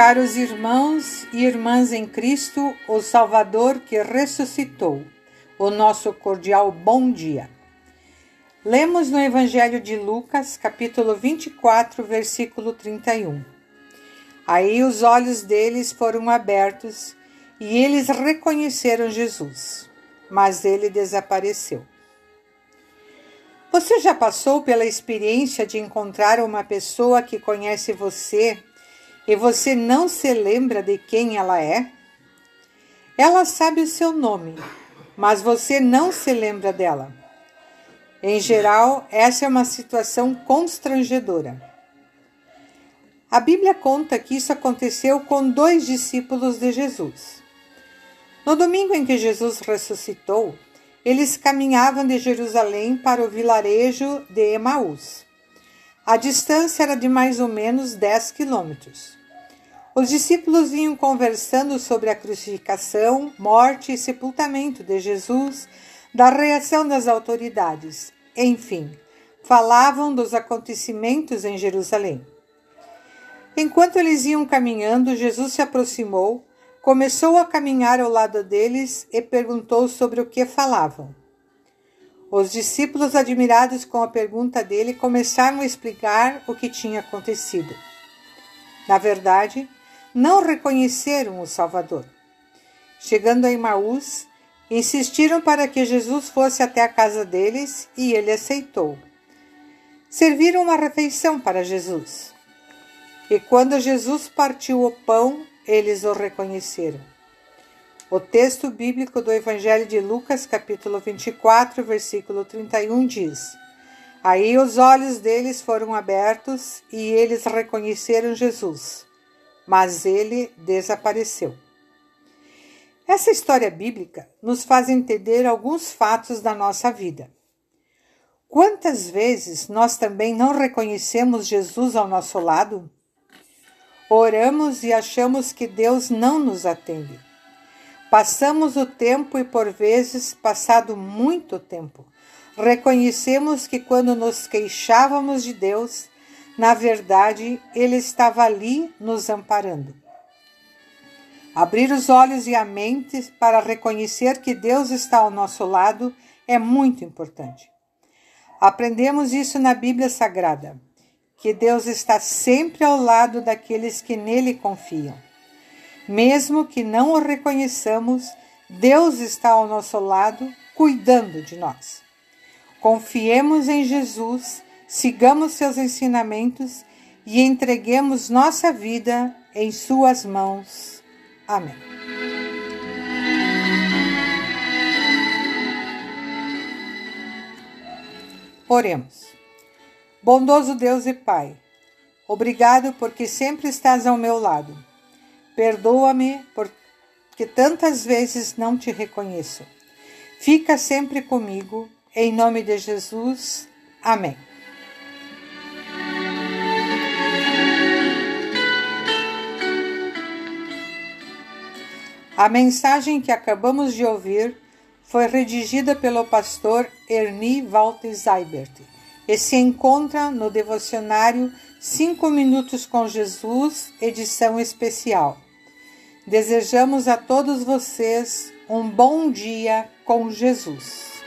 Caros irmãos e irmãs em Cristo, o Salvador que ressuscitou, o nosso cordial bom dia. Lemos no Evangelho de Lucas, capítulo 24, versículo 31. Aí os olhos deles foram abertos e eles reconheceram Jesus, mas ele desapareceu. Você já passou pela experiência de encontrar uma pessoa que conhece você e você não se lembra de quem ela é? Ela sabe o seu nome, mas você não se lembra dela. Em geral, essa é uma situação constrangedora. A Bíblia conta que isso aconteceu com dois discípulos de Jesus. No domingo em que Jesus ressuscitou, eles caminhavam de Jerusalém para o vilarejo de Emaús. A distância era de mais ou menos 10 quilômetros. Os discípulos vinham conversando sobre a crucificação, morte e sepultamento de Jesus, da reação das autoridades, enfim, falavam dos acontecimentos em Jerusalém. Enquanto eles iam caminhando, Jesus se aproximou, começou a caminhar ao lado deles e perguntou sobre o que falavam. Os discípulos, admirados com a pergunta dele, começaram a explicar o que tinha acontecido. Na verdade, não reconheceram o Salvador. Chegando a Emaús, insistiram para que Jesus fosse até a casa deles e ele aceitou. Serviram uma refeição para Jesus. E quando Jesus partiu o pão, eles o reconheceram. O texto bíblico do Evangelho de Lucas, capítulo 24, versículo 31 diz: Aí os olhos deles foram abertos e eles reconheceram Jesus mas ele desapareceu. Essa história bíblica nos faz entender alguns fatos da nossa vida. Quantas vezes nós também não reconhecemos Jesus ao nosso lado? Oramos e achamos que Deus não nos atende. Passamos o tempo e, por vezes, passado muito tempo, reconhecemos que quando nos queixávamos de Deus, na verdade, ele estava ali nos amparando. Abrir os olhos e a mente para reconhecer que Deus está ao nosso lado é muito importante. Aprendemos isso na Bíblia Sagrada, que Deus está sempre ao lado daqueles que nele confiam. Mesmo que não o reconheçamos, Deus está ao nosso lado, cuidando de nós. Confiemos em Jesus sigamos seus ensinamentos e entreguemos nossa vida em Suas mãos. Amém. Oremos. Bondoso Deus e Pai, obrigado porque sempre estás ao meu lado. Perdoa-me porque tantas vezes não te reconheço. Fica sempre comigo. Em nome de Jesus. Amém. A mensagem que acabamos de ouvir foi redigida pelo pastor Ernie Walter Seibert e se encontra no devocionário 5 Minutos com Jesus, edição especial. Desejamos a todos vocês um bom dia com Jesus.